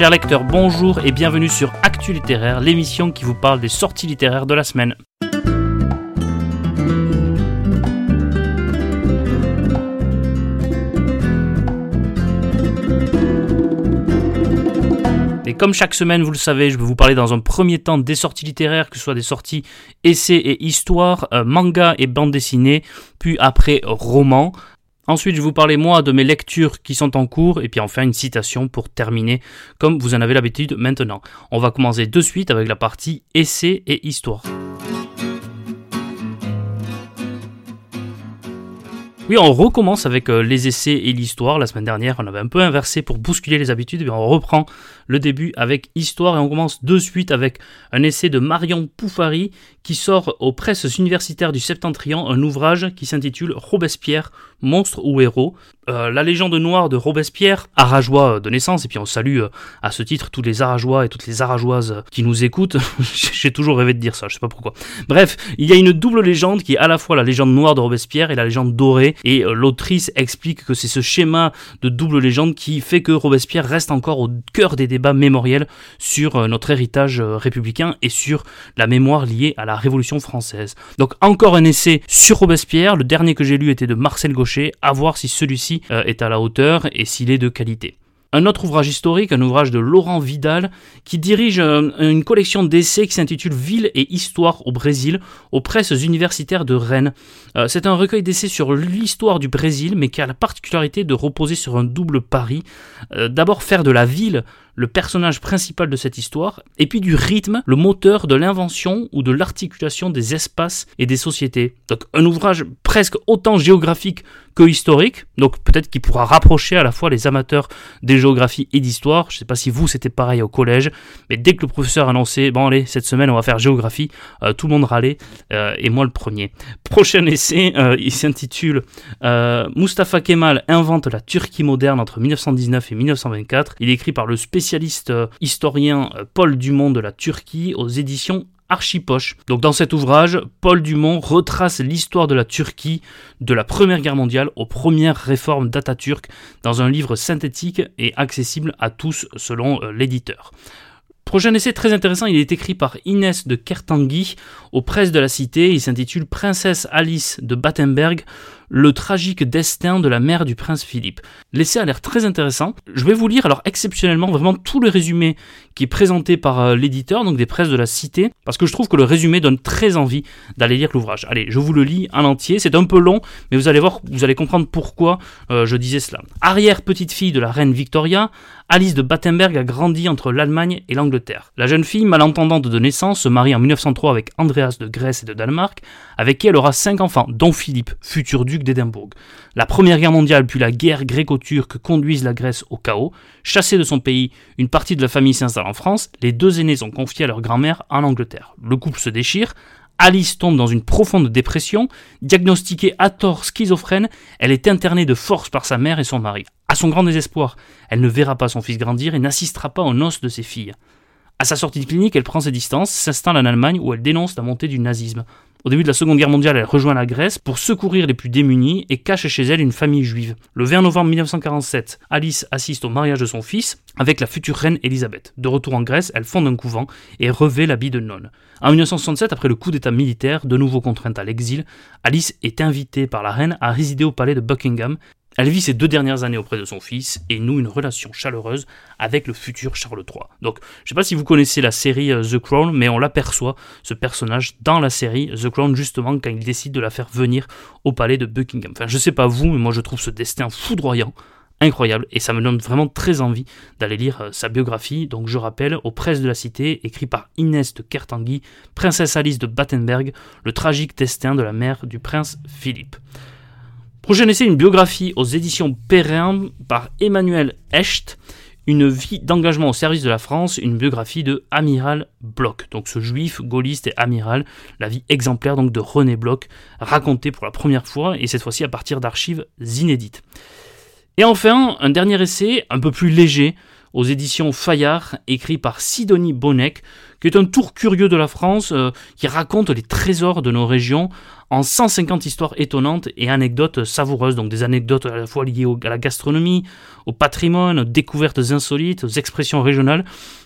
Chers lecteurs, bonjour et bienvenue sur Actu Littéraire, l'émission qui vous parle des sorties littéraires de la semaine. Et comme chaque semaine, vous le savez, je vais vous parler dans un premier temps des sorties littéraires, que ce soit des sorties essais et histoires, euh, manga et bande dessinée, puis après romans. Ensuite, je vous parler moi de mes lectures qui sont en cours et puis enfin une citation pour terminer comme vous en avez l'habitude maintenant. On va commencer de suite avec la partie essais et histoire. Oui, on recommence avec euh, les essais et l'histoire. La semaine dernière, on avait un peu inversé pour bousculer les habitudes. Et on reprend le début avec histoire et on commence de suite avec un essai de Marion Poufari qui sort aux presses universitaires du Septentrion un ouvrage qui s'intitule Robespierre, monstre ou héros. Euh, la légende noire de Robespierre, arageois de naissance, et puis on salue euh, à ce titre tous les arageois et toutes les arageoises qui nous écoutent. J'ai toujours rêvé de dire ça, je sais pas pourquoi. Bref, il y a une double légende qui est à la fois la légende noire de Robespierre et la légende dorée, et euh, l'autrice explique que c'est ce schéma de double légende qui fait que Robespierre reste encore au cœur des débats mémoriels sur notre héritage républicain et sur la mémoire liée à la Révolution française. Donc encore un essai sur Robespierre, le dernier que j'ai lu était de Marcel Gaucher, à voir si celui-ci euh, est à la hauteur et s'il est de qualité. Un autre ouvrage historique, un ouvrage de Laurent Vidal, qui dirige euh, une collection d'essais qui s'intitule Ville et Histoire au Brésil, aux presses universitaires de Rennes. Euh, c'est un recueil d'essais sur l'histoire du Brésil, mais qui a la particularité de reposer sur un double pari. D'abord faire de la ville le personnage principal de cette histoire, et puis du rythme, le moteur de l'invention ou de l'articulation des espaces et des sociétés. Donc un ouvrage presque autant géographique que historique, donc peut-être qu'il pourra rapprocher à la fois les amateurs des géographies et d'histoire. Je ne sais pas si vous c'était pareil au collège, mais dès que le professeur annonçait bon allez cette semaine on va faire géographie, euh, tout le monde râlait euh, et moi le premier. Prochain essai, euh, il s'intitule Mustafa Kemal invente la Turquie moderne entre 1919 et 1924. Il est écrit par le spécialiste spécialiste euh, historien euh, Paul Dumont de la Turquie aux éditions Archipoche. Donc dans cet ouvrage, Paul Dumont retrace l'histoire de la Turquie de la Première Guerre mondiale aux premières réformes d'Atatürk dans un livre synthétique et accessible à tous selon euh, l'éditeur. Prochain essai très intéressant, il est écrit par Inès de Kertanguy aux presses de la Cité, il s'intitule Princesse Alice de Battenberg, le tragique destin de la mère du prince Philippe. L'essai a l'air très intéressant. Je vais vous lire alors exceptionnellement vraiment tout le résumé qui est présenté par euh, l'éditeur, donc des presses de la cité, parce que je trouve que le résumé donne très envie d'aller lire l'ouvrage. Allez, je vous le lis en entier, c'est un peu long, mais vous allez voir, vous allez comprendre pourquoi euh, je disais cela. Arrière petite fille de la reine Victoria, Alice de Battenberg a grandi entre l'Allemagne et l'Angleterre. La jeune fille, malentendante de naissance, se marie en 1903 avec Andreas de Grèce et de Danemark, avec qui elle aura cinq enfants, dont Philippe, futur duc La Première Guerre mondiale puis la guerre gréco-turque conduisent la Grèce au chaos. Chassée de son pays, une partie de la famille s'installe en France. Les deux aînés sont confiés à leur grand-mère en Angleterre. Le couple se déchire. Alice tombe dans une profonde dépression. Diagnostiquée à tort schizophrène, elle est internée de force par sa mère et son mari. À son grand désespoir, elle ne verra pas son fils grandir et n'assistera pas aux noces de ses filles. À sa sortie de clinique, elle prend ses distances, s'installe en Allemagne où elle dénonce la montée du nazisme. Au début de la Seconde Guerre mondiale, elle rejoint la Grèce pour secourir les plus démunis et cache chez elle une famille juive. Le 20 novembre 1947, Alice assiste au mariage de son fils avec la future reine Elisabeth. De retour en Grèce, elle fonde un couvent et revêt l'habit de nonne. En 1967, après le coup d'état militaire, de nouveau contrainte à l'exil, Alice est invitée par la reine à résider au palais de Buckingham elle vit ses deux dernières années auprès de son fils et noue une relation chaleureuse avec le futur Charles III. Donc, je ne sais pas si vous connaissez la série euh, The Crown, mais on l'aperçoit, ce personnage, dans la série The Crown, justement, quand il décide de la faire venir au palais de Buckingham. Enfin, je sais pas vous, mais moi je trouve ce destin foudroyant, incroyable, et ça me donne vraiment très envie d'aller lire euh, sa biographie. Donc, je rappelle, aux presses de la cité, écrit par Inès de Kertanguy, princesse Alice de Battenberg, le tragique destin de la mère du prince Philippe. Prochain essai, une biographie aux éditions Perrin par Emmanuel Hecht, une vie d'engagement au service de la France, une biographie de Amiral Bloch, donc ce juif gaulliste et amiral, la vie exemplaire donc de René Bloch, racontée pour la première fois et cette fois-ci à partir d'archives inédites. Et enfin, un dernier essai, un peu plus léger, aux éditions Fayard, écrit par Sidonie Bonnec, qui est un tour curieux de la France, euh, qui raconte les trésors de nos régions en 150 histoires étonnantes et anecdotes savoureuses, donc des anecdotes à la fois liées à la gastronomie, au patrimoine, aux découvertes insolites, aux expressions régionales.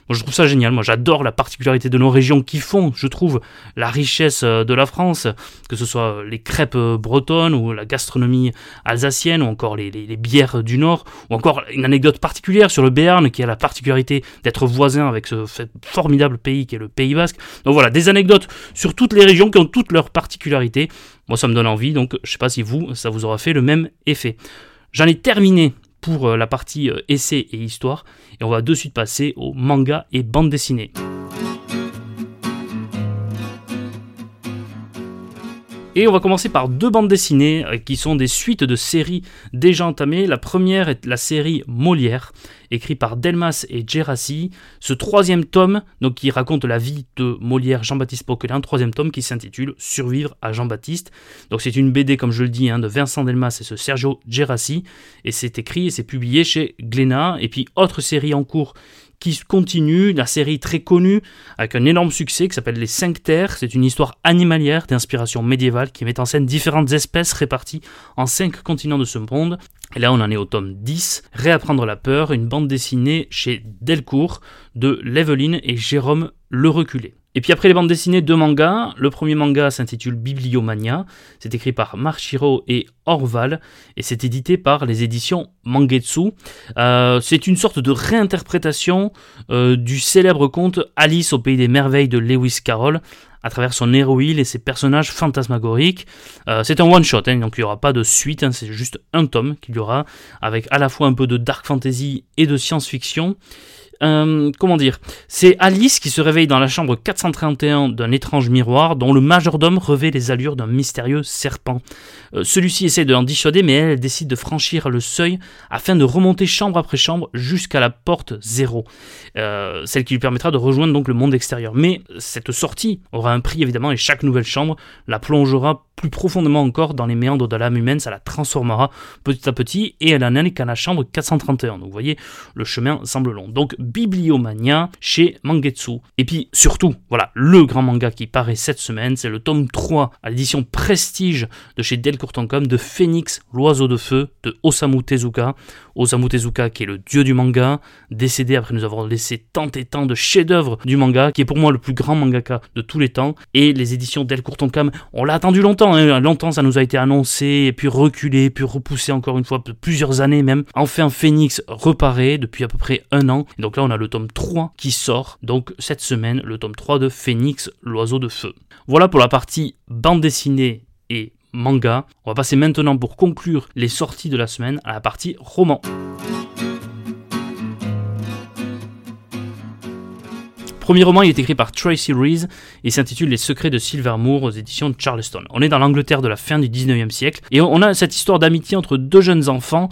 Moi, je trouve ça génial. Moi, j'adore la particularité de nos régions qui font, je trouve, la richesse euh, de la France, que ce soit les crêpes euh, bretonnes ou la gastronomie alsacienne ou encore les, bières du Nord, ou encore une anecdote particulière sur le Béarn qui a la particularité d'être voisin avec ce formidable pays qui est le Pays Basque. Donc voilà, des anecdotes sur toutes les régions qui ont toutes leurs particularités. Moi, ça me donne envie, donc je sais pas si vous, ça vous aura fait le même effet. J'en ai terminé pour euh, la partie euh, essai et histoire. Et on va de suite passer au manga et bande dessinée. Et on va commencer par deux bandes dessinées euh, qui sont des suites de séries déjà entamées. La première est la série Molière, écrite par Delmas et Gerassi. Ce troisième tome, qui raconte la vie de Molière Jean-Baptiste Poquelin, troisième tome qui s'intitule Survivre à Jean-Baptiste. Donc c'est une BD, comme je le dis, hein, de Vincent Delmas et ce Sergio Gerassi. Et c'est écrit et c'est publié chez Glénat. Et puis autre série en cours qui continue, la série très connue, avec un énorme succès qui s'appelle Les Cinq Terres. C'est une histoire animalière d'inspiration médiévale qui met en scène différentes espèces réparties en cinq continents de ce monde. Et là, on en est au tome 10, Réapprendre la peur, une bande dessinée chez Delcourt de Leveline et Jérôme Le Reculé. Et puis après les bandes dessinées, deux mangas. Le premier manga s'intitule Bibliomania. C'est écrit par Marshiro et Orval et c'est édité par les éditions Mangetsu. Euh, c'est une sorte de réinterprétation euh, du célèbre conte Alice au pays des merveilles de Lewis Carroll à travers son héroïne et ses personnages fantasmagoriques. Euh, c'est un one-shot, hein, donc il n'y aura pas de suite, hein, c'est juste un tome qu'il y aura, avec à la fois un peu de dark fantasy et de science-fiction. Euh, comment dire? C'est Alice qui se réveille dans la chambre 431 d'un étrange miroir dont le majordome revêt les allures d'un mystérieux serpent. Euh, celui-ci essaie de l'en dissuader, mais elle, décide de franchir le seuil afin de remonter chambre après chambre jusqu'à la porte zéro, euh, celle qui lui permettra de rejoindre donc le monde extérieur. Mais cette sortie aura un prix évidemment et chaque nouvelle chambre la plongera plus profondément encore dans les méandres de l'âme humaine, ça la transformera petit à petit et elle en est qu'à la chambre 431. Donc vous voyez, le chemin semble long. Donc Bibliomania chez Mangetsu. Et puis surtout, voilà, le grand manga qui paraît cette semaine, c'est le tome 3 à l'édition Prestige de chez Delcourt de Phoenix, l'oiseau de feu de Osamu Tezuka. Osamu Tezuka qui est le dieu du manga, décédé après nous avoir laissé tant et tant de chefs-d'œuvre du manga, qui est pour moi le plus grand mangaka de tous les temps. Et les éditions Delcourt on l'a attendu longtemps, hein. longtemps ça nous a été annoncé, et puis reculé, puis repoussé encore une fois, plusieurs années même. Enfin Phoenix reparé depuis à peu près un an. Donc là on a le tome 3 qui sort, donc cette semaine, le tome 3 de Phoenix, l'oiseau de feu. Voilà pour la partie bande dessinée et manga. On va passer maintenant pour conclure les sorties de la semaine à la partie roman. Premier roman, il est écrit par Tracy Rees et s'intitule Les secrets de Silvermoor aux éditions de Charleston. On est dans l'Angleterre de la fin du 19e siècle et on a cette histoire d'amitié entre deux jeunes enfants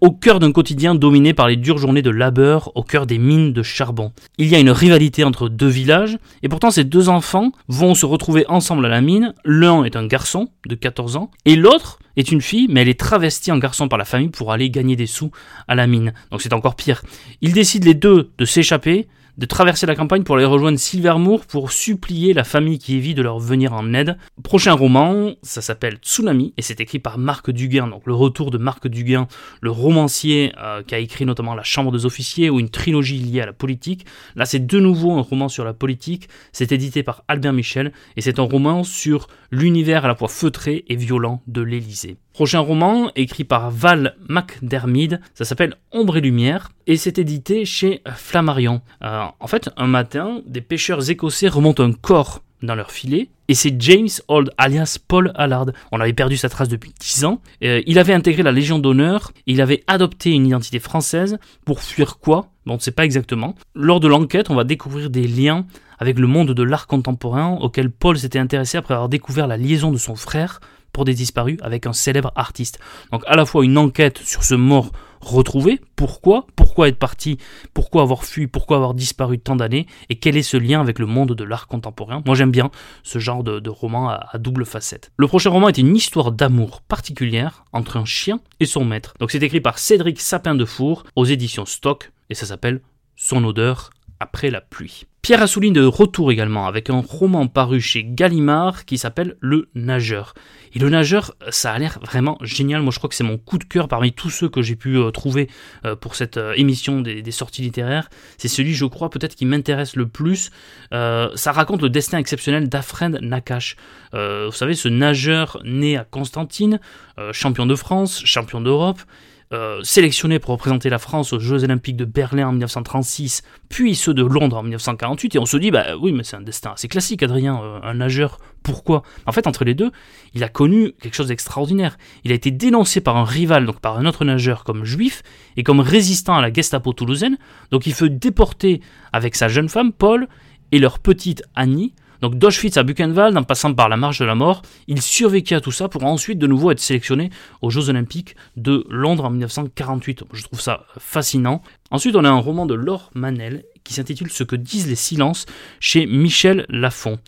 au cœur d'un quotidien dominé par les dures journées de labeur au cœur des mines de charbon. Il y a une rivalité entre deux villages, et pourtant ces deux enfants vont se retrouver ensemble à la mine. L'un est un garçon de 14 ans, et l'autre est une fille, mais elle est travestie en garçon par la famille pour aller gagner des sous à la mine. Donc c'est encore pire. Ils décident les deux de s'échapper, de traverser la campagne pour aller rejoindre Silvermoor pour supplier la famille qui vit de leur venir en aide. Prochain roman, ça s'appelle Tsunami et c'est écrit par Marc Duguin, donc le retour de Marc Duguin, le romancier euh, qui a écrit notamment La Chambre des officiers ou une trilogie liée à la politique. Là, c'est de nouveau un roman sur la politique. C'est édité par Albert Michel et c'est un roman sur l'univers à la fois feutré et violent de l'Élysée. Prochain roman, écrit par Val McDermid, ça s'appelle Ombre et Lumière, et c'est édité chez Flammarion. Euh, en fait, un matin, des pêcheurs écossais remontent un corps dans leur filet, et c'est James Old, alias Paul Allard. On avait perdu sa trace depuis 10 ans. Euh, il avait intégré la Légion d'honneur, il avait adopté une identité française, pour fuir quoi? On ne sait pas exactement. Lors de l'enquête, on va découvrir des liens avec le monde de l'art contemporain auquel Paul s'était intéressé après avoir découvert la liaison de son frère pour des disparus avec un célèbre artiste. Donc à la fois une enquête sur ce mort retrouvé, pourquoi, pourquoi être parti, pourquoi avoir fui, pourquoi avoir disparu tant d'années, et quel est ce lien avec le monde de l'art contemporain. Moi j'aime bien ce genre de, roman à, à, double facette. Le prochain roman est une histoire d'amour particulière entre un chien et son maître. Donc c'est écrit par Cédric Sapin de Four aux éditions Stock, et ça s'appelle Son odeur après la pluie. Pierre Assouline de retour également avec un roman paru chez Gallimard qui s'appelle Le Nageur. Et Le Nageur, ça a l'air vraiment génial. Moi, je crois que c'est mon coup de cœur parmi tous ceux que j'ai pu euh, trouver euh, pour cette euh, émission des, sorties littéraires. C'est celui, je crois, peut-être qui m'intéresse le plus. ça raconte le destin exceptionnel d'Afren Nakash. vous savez, ce nageur né à Constantine, champion de France, champion d'Europe. Euh, sélectionné pour représenter la France aux Jeux Olympiques de Berlin en 1936, puis ceux de Londres en 1948, et on se dit, bah oui, mais c'est un destin assez classique, Adrien, euh, un nageur, pourquoi? En fait, entre les deux, il a connu quelque chose d'extraordinaire. Il a été dénoncé par un rival, donc par un autre nageur, comme juif, et comme résistant à la Gestapo toulousaine, donc il fut déporté avec sa jeune femme, Paul, et leur petite Annie, donc d'Auschwitz à Buchenwald, en passant par la marche de la mort, il survécut à tout ça pour ensuite de nouveau être sélectionné aux Jeux Olympiques de Londres en 1948. Je trouve ça fascinant. Ensuite, on a un roman de Laure Manel qui s'intitule Ce que disent les silences chez Michel Lafon.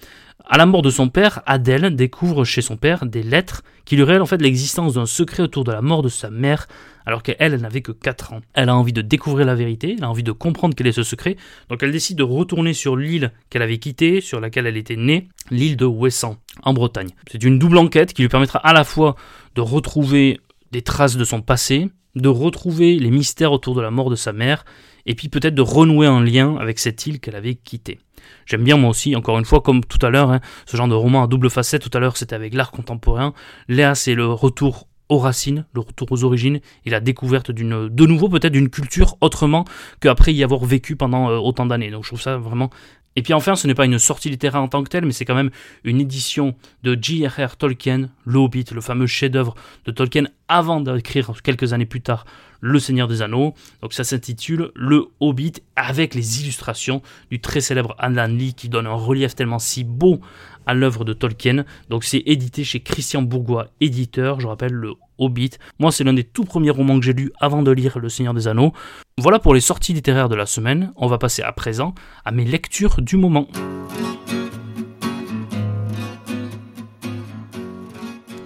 À la mort de son père, Adèle découvre chez son père des lettres qui lui révèlent en fait l'existence d'un secret autour de la mort de sa mère, alors qu'elle, elle, n'avait que 4 ans. Elle a envie de découvrir la vérité, elle a envie de comprendre quel est ce secret, donc elle décide de retourner sur l'île qu'elle avait quittée, sur laquelle elle était née, l'île de Ouessant, en Bretagne. C'est une double enquête qui lui permettra à la fois de retrouver des traces de son passé, de retrouver les mystères autour de la mort de sa mère, et puis peut-être de renouer un lien avec cette île qu'elle avait quittée. J'aime bien moi aussi, encore une fois, comme tout à l'heure, hein, ce genre de roman à double facette, tout à l'heure c'était avec l'art contemporain, Léa c'est le retour aux racines, le retour aux origines et la découverte d'une, de nouveau peut-être d'une culture autrement qu'après y avoir vécu pendant euh, autant d'années. Donc je trouve ça vraiment et puis enfin, ce n'est pas une sortie littéraire en tant que telle, mais c'est quand même une édition de J.R.R. Tolkien, Le Hobbit, le fameux chef-d'œuvre de Tolkien avant d'écrire quelques années plus tard Le Seigneur des Anneaux. Donc ça s'intitule Le Hobbit avec les illustrations du très célèbre Alan Lee qui donne un relief tellement si beau à l'œuvre de Tolkien. Donc c'est édité chez Christian Bourgois, éditeur, je rappelle le Hobbit. Moi c'est l'un des tout premiers romans que j'ai lus avant de lire Le Seigneur des Anneaux. Voilà pour les sorties littéraires de la semaine. On va passer à présent à mes lectures du moment.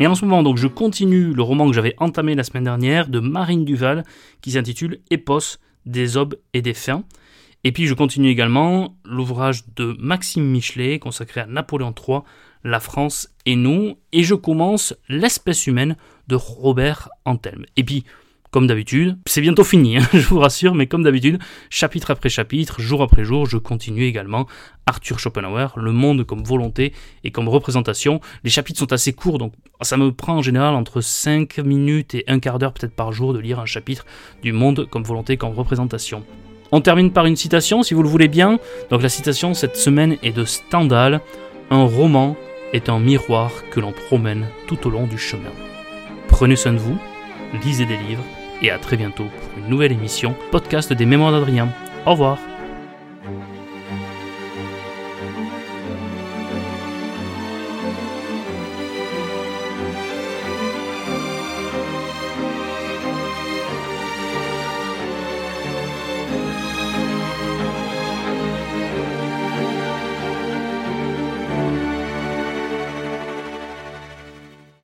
Et en ce moment, donc, je continue le roman que j'avais entamé la semaine dernière de Marine Duval qui s'intitule Épos, des aubes et des fins. Et puis je continue également l'ouvrage de Maxime Michelet consacré à Napoléon III, La France et nous, et je commence L'espèce humaine de Robert Antelme. Et puis, comme d'habitude, c'est bientôt fini, hein, je vous rassure, mais comme d'habitude, chapitre après chapitre, jour après jour, je continue également Arthur Schopenhauer, Le monde comme volonté et comme représentation. Les chapitres sont assez courts, donc ça me prend en général entre 5 minutes et un quart d'heure peut-être par jour de lire un chapitre du monde comme volonté, comme représentation. On termine par une citation, si vous le voulez bien. Donc la citation cette semaine est de Stendhal. Un roman est un miroir que l'on promène tout au long du chemin. Prenez soin de vous, lisez des livres, et à très bientôt pour une nouvelle émission, podcast des Mémoires d'Adrien. Au revoir